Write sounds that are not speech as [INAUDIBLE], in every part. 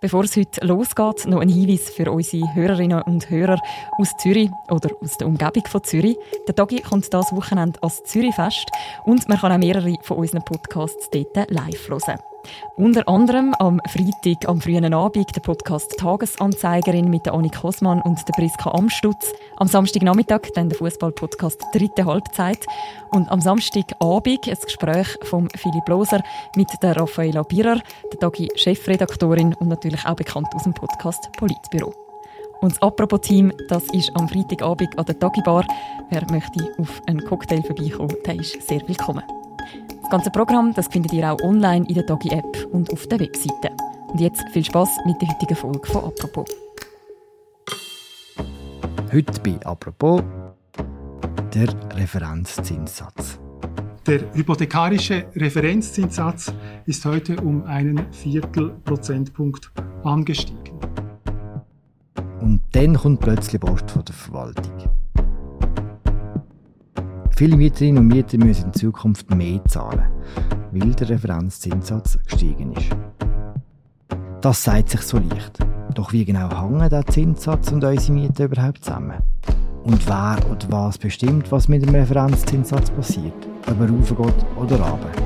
Bevor es heute losgeht, noch ein Hinweis für unsere Hörerinnen und Hörer aus Zürich oder aus der Umgebung von Zürich. Der Tagi kommt das Wochenende als Zürichfest und man kann auch mehrere von unseren Podcasts dort live hören. Unter anderem am Freitag am frühen Abend der Podcast Tagesanzeigerin mit der Annik Kosmann und der Priska Amstutz. Am Samstagnachmittag dann der Fußballpodcast Dritte Halbzeit. Und am Samstagabend ein Gespräch von Philipp Loser mit der Raffaella Birrer, der Tagi Chefredaktorin und natürlich auch bekannt aus dem Podcast Politbüro. Und das Apropos-Team, das ist am Freitagabend an der Tagi Bar. Wer möchte auf einen Cocktail vorbeikommen, der ist sehr willkommen. Das ganze Programm das findet ihr auch online in der Dogi App und auf der Webseite. Und jetzt viel Spaß mit der heutigen Folge von Apropos. Heute bei Apropos der Referenzzinssatz. Der hypothekarische Referenzzinssatz ist heute um einen Viertelprozentpunkt angestiegen. Und dann kommt plötzlich Post von der Verwaltung. Viele Mieterinnen und Mieter müssen in Zukunft mehr zahlen, weil der Referenzzinssatz gestiegen ist. Das sagt sich so leicht. Doch wie genau hängen der Zinssatz und unsere Mieten überhaupt zusammen? Und wer oder was bestimmt, was mit dem Referenzzinssatz passiert? Ob er raufgeht oder runter?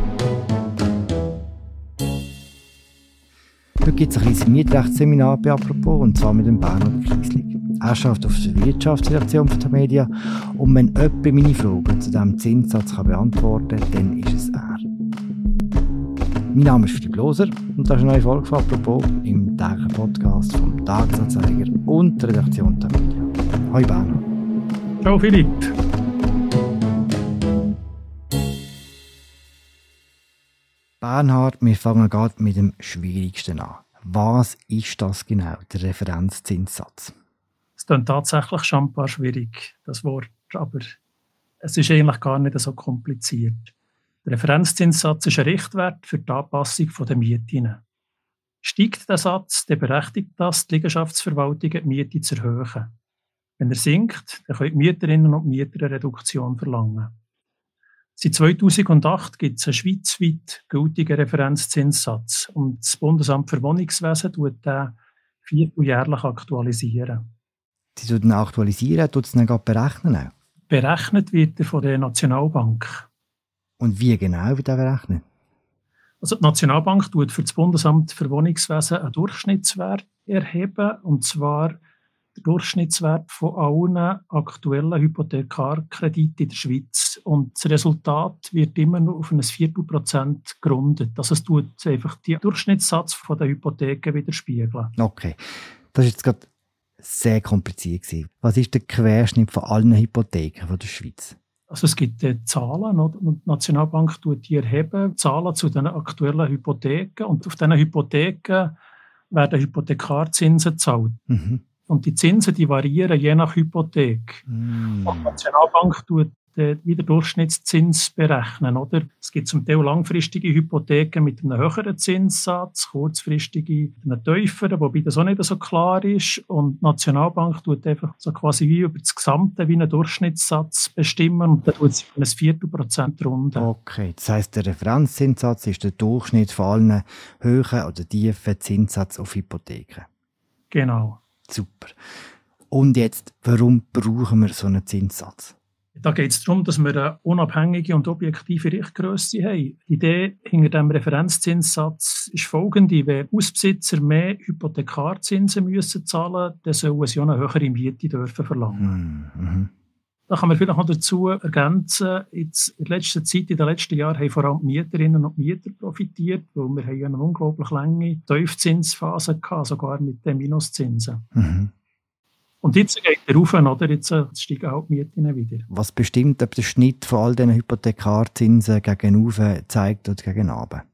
Heute gibt es ein kleines Mietrechtsseminar bei Apropos, und zwar mit dem Bernhard Friesling. Er schafft auf der Wirtschaftsredaktion von der Media. Und wenn jemand meine Fragen zu diesem Zinssatz kann beantworten kann, dann ist es er. Mein Name ist Philipp Loser und das ist eine neue Folge von «Apropos» im täglichen Podcast vom Tagesanzeiger und der Redaktion der Media. Hallo Bernhard. Ciao Philipp. Bernhard, wir fangen gerade mit dem Schwierigsten an. Was ist das genau, der Referenzzinssatz? Es klingt tatsächlich schon ein paar schwierig, das Wort, aber es ist eigentlich gar nicht so kompliziert. Der Referenzzinssatz ist ein Richtwert für die Anpassung der Mieten. Steigt der Satz, dann berechtigt das die Liegenschaftsverwaltung, die Miete zu erhöhen. Wenn er sinkt, dann können die Mieterinnen und Mieter eine Reduktion verlangen. Seit 2008 gibt es einen schweizweit gültigen Referenzzinssatz und das Bundesamt für Wohnungswesen tut den vierteljährlich aktualisieren. Sie tun aktualisieren, tut es dann gerade berechnen auch? Berechnet wird er von der Nationalbank. Und wie genau wird er berechnet? Also die Nationalbank tut für das Bundesamt für Wohnungswesen einen Durchschnittswert erheben, und zwar Durchschnittswert von allen aktuellen Hypothekarkrediten in der Schweiz. Und das Resultat wird immer noch auf ein Viertelprozent gerundet. Also es tut einfach den Durchschnittssatz der Hypotheken widerspiegeln. Okay. Das ist jetzt gerade sehr kompliziert gewesen. Was ist der Querschnitt von allen Hypotheken von der Schweiz? Also es gibt äh, Zahlen und die Nationalbank tut die erheben, Zahlen zu den aktuellen Hypotheken und auf diesen Hypotheken werden Hypothekarzinsen gezahlt. Mhm. Und die Zinsen die variieren je nach Hypothek. Mhm. Und die Nationalbank tut wieder Durchschnittszins berechnen. Oder? Es gibt zum Teil langfristige Hypotheken mit einem höheren Zinssatz, kurzfristige mit einem tieferen, wobei das auch nicht so klar ist. Und die Nationalbank tut einfach so quasi wie über das Gesamte wie einen Durchschnittssatz bestimmen und dann tut sie ein Viertelprozent runter. Okay, das heisst, der Referenzzinssatz ist der Durchschnitt von allen hohen oder tiefen Zinssätzen auf Hypotheken. Genau. Super. Und jetzt, warum brauchen wir so einen Zinssatz? Da geht es darum, dass wir eine unabhängige und objektive Richtgröße haben. Die Idee hinter dem Referenzzinssatz ist folgende. Wenn Hausbesitzer mehr Hypothekarzinsen müssen zahlen dann sollen sie auch eine höhere Miete dürfen verlangen. Hm, mhm. Da kann man vielleicht noch dazu ergänzen, jetzt in letzter Zeit, in den letzten Jahren, haben vor allem Mieterinnen und Mieter profitiert, weil wir haben eine unglaublich lange Tiefzinsphase hatten, sogar mit den Minuszinsen. Mhm. Und jetzt geht er rauf, oder? Jetzt äh, steigen auch die Mieten wieder. Was bestimmt, ob der Schnitt von all diesen Hypothekarzinsen gegen zeigt oder gegen runter?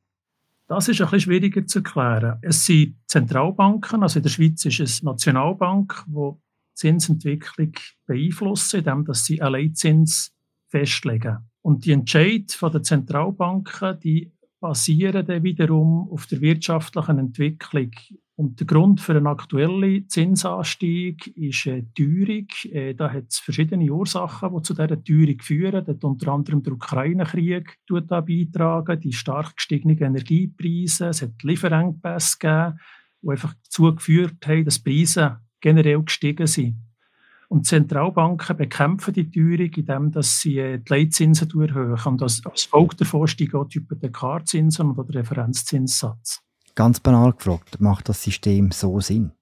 Das ist ein bisschen schwieriger zu erklären. Es sind Zentralbanken, also in der Schweiz ist es Nationalbank, die die Zinsentwicklung beeinflussen, indem sie einen Leitzins festlegen. Und die Entscheid der Zentralbanken, die basieren dann wiederum auf der wirtschaftlichen Entwicklung und der Grund für einen aktuellen Zinsanstieg ist äh, Teuerung. Da hat es verschiedene Ursachen, die zu dieser Teuerung führen. Dort unter anderem der Ukraine-Krieg beitragen, die stark gestiegenen Energiepreise, es hat Lieferengpässe gegeben die einfach dazu geführt haben, dass Preise generell gestiegen sind. Und Zentralbanken bekämpfen die Teuerung, indem sie äh, die Leitzinsen erhöhen. Und als, als Folge davon steigen auch die Hypothekarzinsen oder der Referenzzinssatz. Ganz banal gefragt, macht das System so Sinn?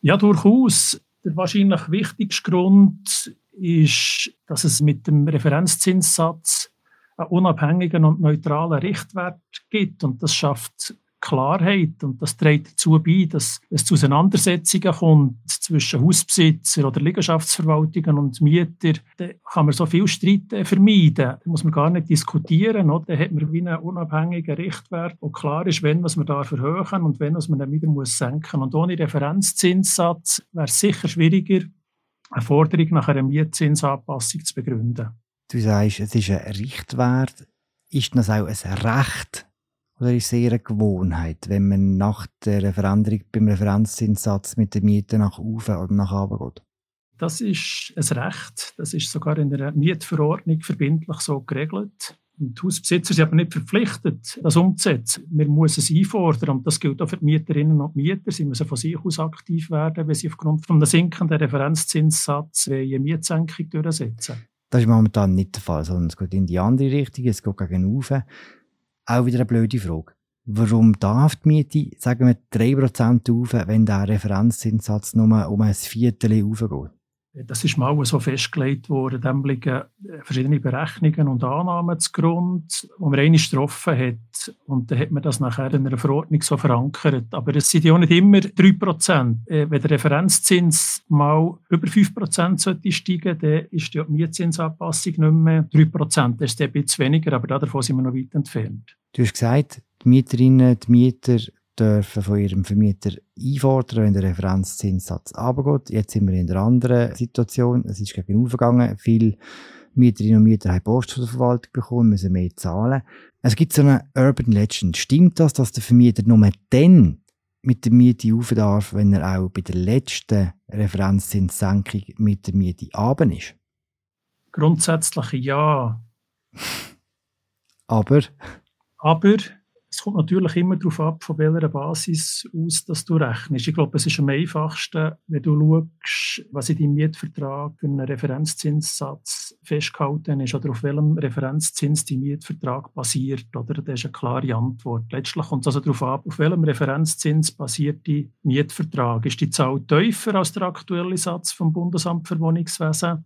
Ja, durchaus. Der wahrscheinlich wichtigste Grund ist, dass es mit dem Referenzzinssatz einen unabhängigen und neutralen Richtwert gibt. Und das schafft Klarheit und das trägt dazu bei, dass es zu Auseinandersetzungen kommt zwischen Hausbesitzer oder Liegenschaftsverwaltungen und Mietern. Da kann man so viel Streit äh, vermeiden. Da muss man gar nicht diskutieren. Da hat man wie einen unabhängigen Richtwert, wo klar ist, wenn was man da erhöhen und wenn was man dann wieder muss senken. Und ohne Referenzzinssatz wäre es sicher schwieriger, eine Forderung nach einer Mietzinsanpassung zu begründen. Du sagst, es ist ein Richtwert. Ist das auch ein Recht oder ist es eher eine Gewohnheit, wenn man nach der Veränderung beim Referenzzinssatz mit der Miete nach oben oder nach unten geht? Das ist ein Recht. Das ist sogar in der Mietverordnung verbindlich so geregelt. Und die Hausbesitzer sind aber nicht verpflichtet, das umzusetzen. Wir müssen es einfordern. Und das gilt auch für die Mieterinnen und Mieter. Sie müssen von sich aus aktiv werden, wenn sie aufgrund von einem sinkenden Referenzzinssatz eine Mietsenkung durchsetzen. Das ist momentan nicht der Fall, sondern es geht in die andere Richtung. Es geht gegen oben. Auch wieder eine blöde Frage. Warum darf die Miete, sagen wir, 3% rauf, wenn der Referenzzinssatz nur um ein Viertel raufgeht? Das ist mal so festgelegt worden. Dem liegen verschiedene Berechnungen und Annahmen zugrunde, die man einmal getroffen hat. Und dann hat man das nachher in einer Verordnung so verankert. Aber es sind ja auch nicht immer 3%. Äh, wenn der Referenzzins mal über 5% sollte steigen, dann ist die Mietzinsanpassung nicht mehr 3%. Das ist ein bisschen weniger, aber davon sind wir noch weit entfernt. Du hast gesagt, die Mieterinnen, die Mieter dürfen von ihrem Vermieter einfordern, wenn der Referenzzinssatz runtergeht. Jetzt sind wir in einer anderen Situation. Es ist gegen gegangen. Viele Mieterinnen und Mieter haben Post von der Verwaltung bekommen, müssen mehr zahlen. Es gibt so eine Urban Legend. Stimmt das, dass der Vermieter nur dann mit der Miete rauf darf, wenn er auch bei der letzten Referenzzinssenkung mit der Miete runter ist? Grundsätzlich ja. Aber? Aber kommt natürlich immer darauf ab, von welcher Basis aus dass du rechnest. Ich glaube, es ist am einfachsten, wenn du schaust, was in deinem Mietvertrag für einen Referenzzinssatz festgehalten ist oder auf welchem Referenzzins dein Mietvertrag basiert. Oder? Das ist eine klare Antwort. Letztlich kommt es also darauf ab, auf welchem Referenzzins basiert dein Mietvertrag. Ist die Zahl tiefer als der aktuelle Satz vom Bundesamt für Wohnungswesen,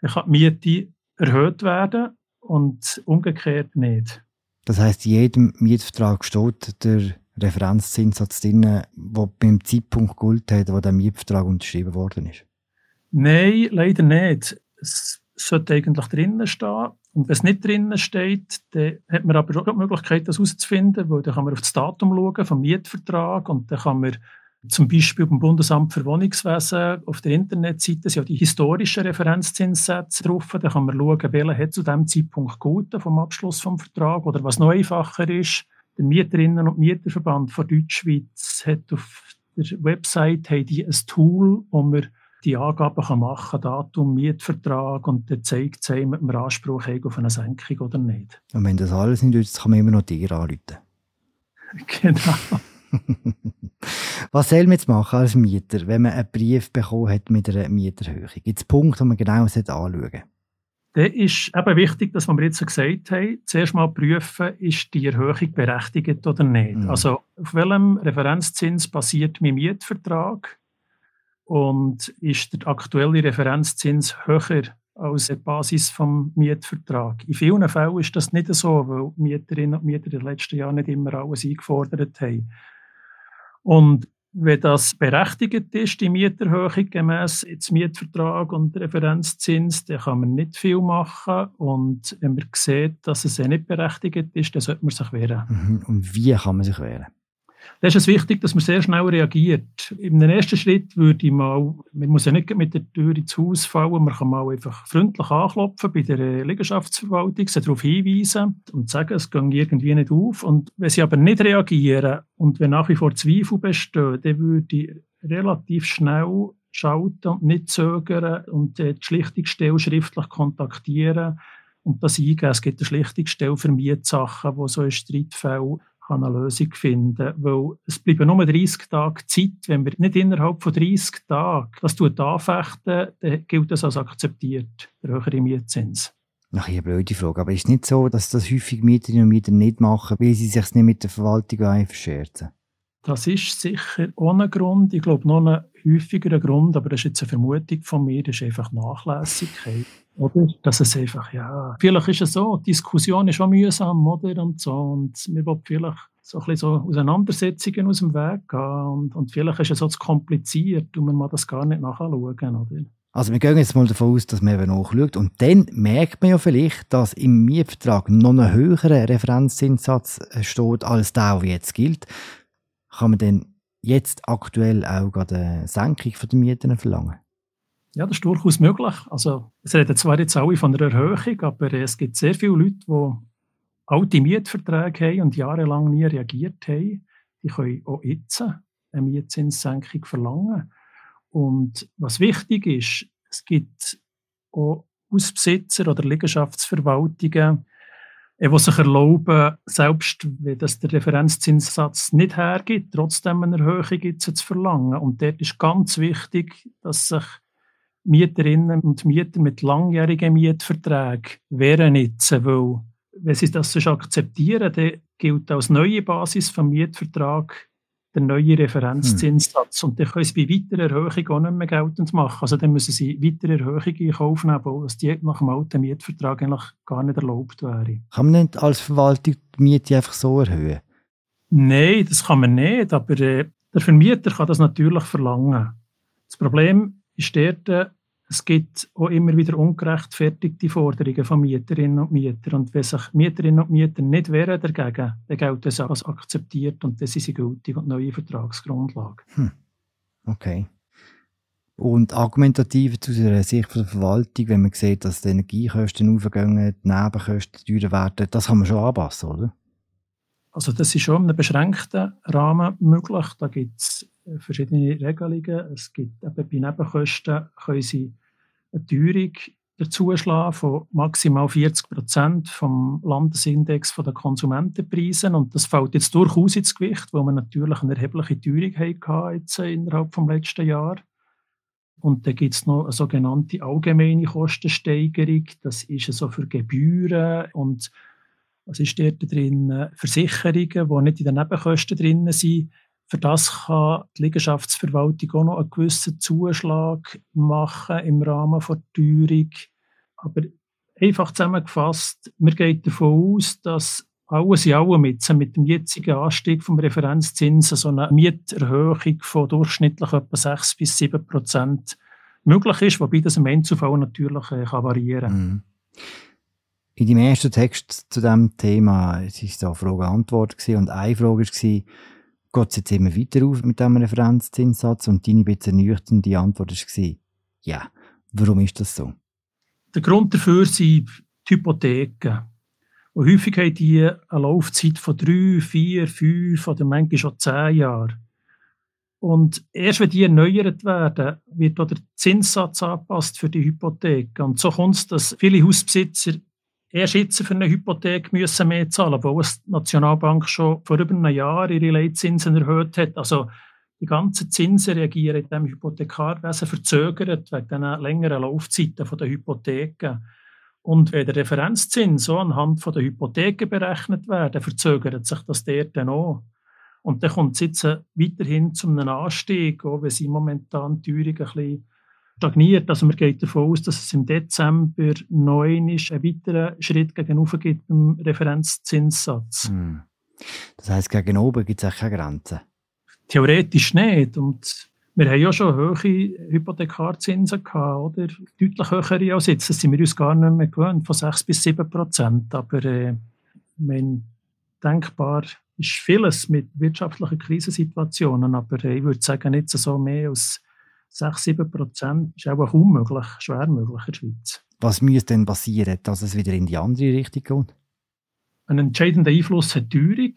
dann kann die Miete erhöht werden und umgekehrt nicht. Das heißt, jedem Mietvertrag steht der Referenzzinssatz drin, der beim Zeitpunkt gilt hat, wo der Mietvertrag unterschrieben worden ist? Nein, leider nicht. Es sollte eigentlich drinnen stehen. Und wenn es nicht drinnen steht, dann hat man aber auch die Möglichkeit, das herauszufinden, weil dann kann man auf das Datum schauen vom Mietvertrag und dann kann man zum Beispiel beim Bundesamt für Wohnungswesen auf der Internetseite sind ja die historischen Referenzzinssätze drauf. Da kann man schauen, welcher hat zu diesem Zeitpunkt gelten vom Abschluss vom Vertrag. Oder was noch einfacher ist, der Mieterinnen- und Mieterverband von Deutschschweiz hat auf der Website haben die ein Tool, wo man die Angaben machen kann, Datum, Mietvertrag und dann zeigt es einem, ob man Anspruch hat auf eine Senkung oder nicht. Und wenn das alles nicht ist, kann man immer noch dir anrufen. [LAUGHS] Genau. [LAUGHS] Was soll man jetzt machen als Mieter, wenn man einen Brief bekommen hat mit einer Mieterhöhung? Gibt es Punkte, die man genau anschauen sollte? Dann ist eben wichtig, dass wir jetzt gesagt haben, zuerst mal prüfen, ist die Erhöhung berechtigt oder nicht. Mhm. Also auf welchem Referenzzins basiert mein Mietvertrag und ist der aktuelle Referenzzins höher als die Basis vom Mietvertrag. In vielen Fällen ist das nicht so, weil Mieterinnen und Mieter in den letzten Jahren nicht immer alles eingefordert haben. Und wenn das berechtigt ist, die Mieterhöhung gemäß jetzt Mietvertrag und Referenzzins, dann kann man nicht viel machen. Und wenn man sieht, dass es nicht berechtigt ist, dann sollte man sich wehren. Mhm. Und wie kann man sich wehren? Da ist es wichtig, dass man sehr schnell reagiert. Im ersten Schritt würde ich mal, man muss ja nicht mit der Tür ins Haus fallen, man kann mal einfach freundlich anklopfen bei der Liegenschaftsverwaltung, sie darauf hinweisen und sagen, es geht irgendwie nicht auf. Und wenn sie aber nicht reagieren und wenn nach wie vor Zweifel bestehen, dann würde ich relativ schnell schalten und nicht zögern und die Schlichtungsstelle schriftlich kontaktieren und das eingeben. Es gibt eine Schlichtungsstelle für Mietsachen, wo so ein Streitfall kann eine Lösung finden weil es bleiben nur 30 Tage Zeit. Wenn wir nicht innerhalb von 30 Tagen das anfechten, dann gilt das als akzeptiert, der höhere Mietzins. Ach, eine blöde Frage. Aber ist es nicht so, dass das häufig Mieterinnen und Mieter nicht machen, weil sie sich nicht mit der Verwaltung verscherzen? Das ist sicher ohne Grund. Ich glaube, noch ein häufigerer Grund, aber das ist jetzt eine Vermutung von mir, das ist einfach Nachlässigkeit. Oder? Dass es einfach, ja, vielleicht ist es so, die Diskussion ist schon mühsam, oder? Und so. Und wir wollen vielleicht so ein bisschen so Auseinandersetzungen aus dem Weg gehen. Und, und vielleicht ist es so zu kompliziert und man muss das gar nicht nachschauen, oder? Also wir gehen jetzt mal davon aus, dass man eben nachschaut und dann merkt man ja vielleicht, dass im Mietvertrag noch ein höherer Referenzzinssatz steht, als der, der jetzt gilt. Kann man denn jetzt aktuell auch gerade eine Senkung der Mieten verlangen? Ja, das ist durchaus möglich. Also, es reden zwar jetzt alle von einer Erhöhung, aber es gibt sehr viele Leute, die alte Mietverträge haben und jahrelang nie reagiert haben. Die können auch jetzt eine Mietzinssenkung verlangen. Und was wichtig ist, es gibt auch Hausbesitzer oder Liegenschaftsverwaltungen, die sich erlauben, selbst wenn das der Referenzzinssatz nicht hergibt, trotzdem eine Erhöhung zu verlangen. Und dort ist ganz wichtig, dass sich Mieterinnen und Mieter mit langjährigen Mietverträgen wehren nicht, weil wenn sie das sonst akzeptieren, dann gilt als neue Basis vom Mietvertrag der neue Referenzzinssatz. Hm. Und dann können sie bei weiteren Erhöhungen auch nicht mehr geltend machen. Also dann müssen sie weitere Erhöhungen in Kauf nehmen, was die nach dem alten Mietvertrag eigentlich gar nicht erlaubt wäre. Kann man nicht als Verwaltung die Miete einfach so erhöhen? Nein, das kann man nicht, aber äh, der Vermieter kann das natürlich verlangen. Das Problem ist dort, es gibt auch immer wieder ungerechtfertigte Forderungen von Mieterinnen und Mietern. Und wenn sich Mieterinnen und Mieter nicht wehren dagegen, dann gilt das als akzeptiert und das ist sie gültig und neue Vertragsgrundlage. Hm. Okay. Und argumentativ aus der Sicht der Verwaltung, wenn man sieht, dass die Energiekosten aufgehen, die Nebenkosten teurer werden, das kann man schon anpassen, oder? Also das ist schon in einem beschränkten Rahmen möglich. Da gibt es verschiedene Regelungen. Es gibt eben bei Nebenkosten können Sie eine Teuerung dazuschlagen von maximal 40 Prozent vom Landesindex der Konsumentenpreise. Und das fällt jetzt durchaus ins Gewicht, weil wir natürlich eine erhebliche Teuerung hatten jetzt innerhalb des letzten Jahres. Und dann gibt es noch eine sogenannte allgemeine Kostensteigerung. Das ist so für Gebühren und was ist dort drin? Versicherungen, die nicht in den Nebenkosten drin sind. Für das kann die Liegenschaftsverwaltung auch noch einen gewissen Zuschlag machen im Rahmen der Teuerung. Aber einfach zusammengefasst, wir gehen davon aus, dass alles in allem mit, mit dem jetzigen Anstieg vom Referenzzins so eine Mieterhöhung von durchschnittlich etwa 6 bis 7 Prozent möglich ist, wobei das im Einzelfall natürlich äh, kann variieren kann. Mhm. In deinem ersten Text zu diesem Thema es war da Frage-Antwort und eine Frage war, geht es jetzt immer weiter auf mit diesem Referenzzinssatz und deine bisschen ernüchternde Antwort war, ja, warum ist das so? Der Grund dafür sind die Hypotheken. Und häufig haben die eine Laufzeit von drei, vier, fünf oder manchmal schon zehn Jahren. Und erst wenn die erneuert werden, wird auch der Zinssatz angepasst für die Hypotheken. Und so kommt es, dass viele Hausbesitzer erst jetzt für eine Hypothek müssen mehr zahlen, obwohl die Nationalbank schon vor über einem Jahr ihre Leitzinsen erhöht hat. Also die ganzen Zinsen reagieren in dem Hypothekarwesen verzögert wegen den längeren Laufzeiten der Hypotheken. Und wenn der Referenzzins so anhand der Hypotheken berechnet wird, verzögert sich das dort dann auch. Und dann kommt es jetzt weiterhin zu einem Anstieg, auch wenn sie momentan die Teuerung ein bisschen stagniert. Also man geht davon aus, dass es im Dezember neun ist, einen weiteren Schritt gegen oben gibt beim Referenzzinssatz. Hm. Das heisst, gegen oben gibt es auch keine Grenzen? Theoretisch nicht. Und wir haben ja schon hohe Hypothekarzinsen gehabt, oder? Deutlich höhere als jetzt. Das sind wir uns gar nicht mehr gewöhnt, von 6 bis 7 Prozent. Aber äh, mein, denkbar ist vieles mit wirtschaftlichen Krisensituationen. Aber äh, ich würde sagen, nicht so mehr als 6, 7 Prozent ist auch unmöglich, schwer möglich in der Schweiz. Was müsste denn passieren, dass es wieder in die andere Richtung geht? Ein entscheidender Einfluss hat die Teuerung.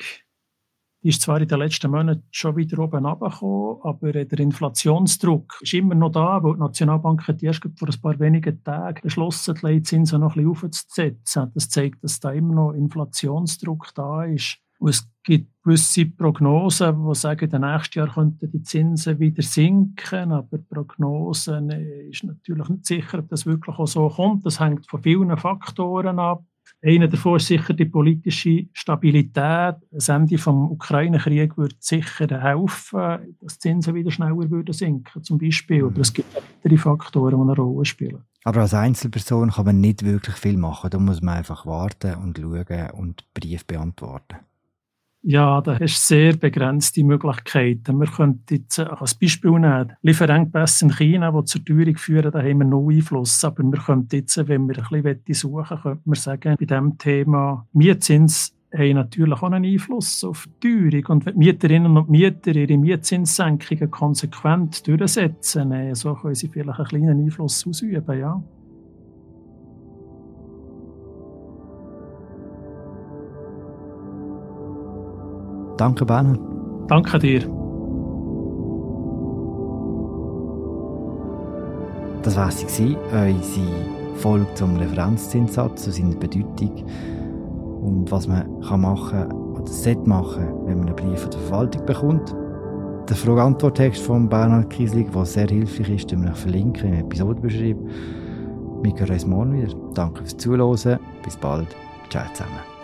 Die ist zwar in den letzten Monaten schon wieder oben runtergekommen, aber der Inflationsdruck ist immer noch da, weil die Nationalbank hat erst vor ein paar wenigen Tagen beschlossen, die Leitzinsen noch ein bisschen aufzusetzen. Das zeigt, dass da immer noch Inflationsdruck da ist. Und es gibt gewisse Prognosen, die sagen, den nächsten Jahren könnten die Zinsen wieder sinken. Aber Prognosen äh, ist natürlich nicht sicher, ob das wirklich auch so kommt. Das hängt von vielen Faktoren ab. Einer davon ist sicher die politische Stabilität. Das Ende des Ukraine-Kriegs würde sicher helfen, dass die Zinsen wieder schneller würden sinken zum Beispiel. Aber es gibt weitere Faktoren, die eine Rolle spielen. Aber als Einzelperson kann man nicht wirklich viel machen. Da muss man einfach warten und schauen und Brief beantworten. Ja, da hast du sehr begrenzte Möglichkeiten. Wir können jetzt als Beispiel nehmen, Lieferengpässe in China, die zur Teuerung führen, da haben wir noch Einfluss. Aber wir können jetzt, wenn wir ein bisschen suchen könnte man sagen, bei diesem Thema Mietzins haben natürlich auch einen Einfluss auf die Teuerung. Und wenn Mieterinnen und Mieter ihre Mietzinssenkungen konsequent durchsetzen, äh, so können sie vielleicht einen kleinen Einfluss ausüben, ja. Danke, Bernhard. Danke dir. Das war sie, unsere Folge zum Referenzzinssatz und seiner Bedeutung und was man kann machen oder sollte machen, wenn man einen Brief von der Verwaltung bekommt. Der Frage-Antwort-Text von Bernhard Kiesling, der sehr hilfreich ist, den wir verlinken im Episodenbeschreibung. Wir hören uns morgen wieder. Danke fürs Zuhören. Bis bald. Ciao zusammen.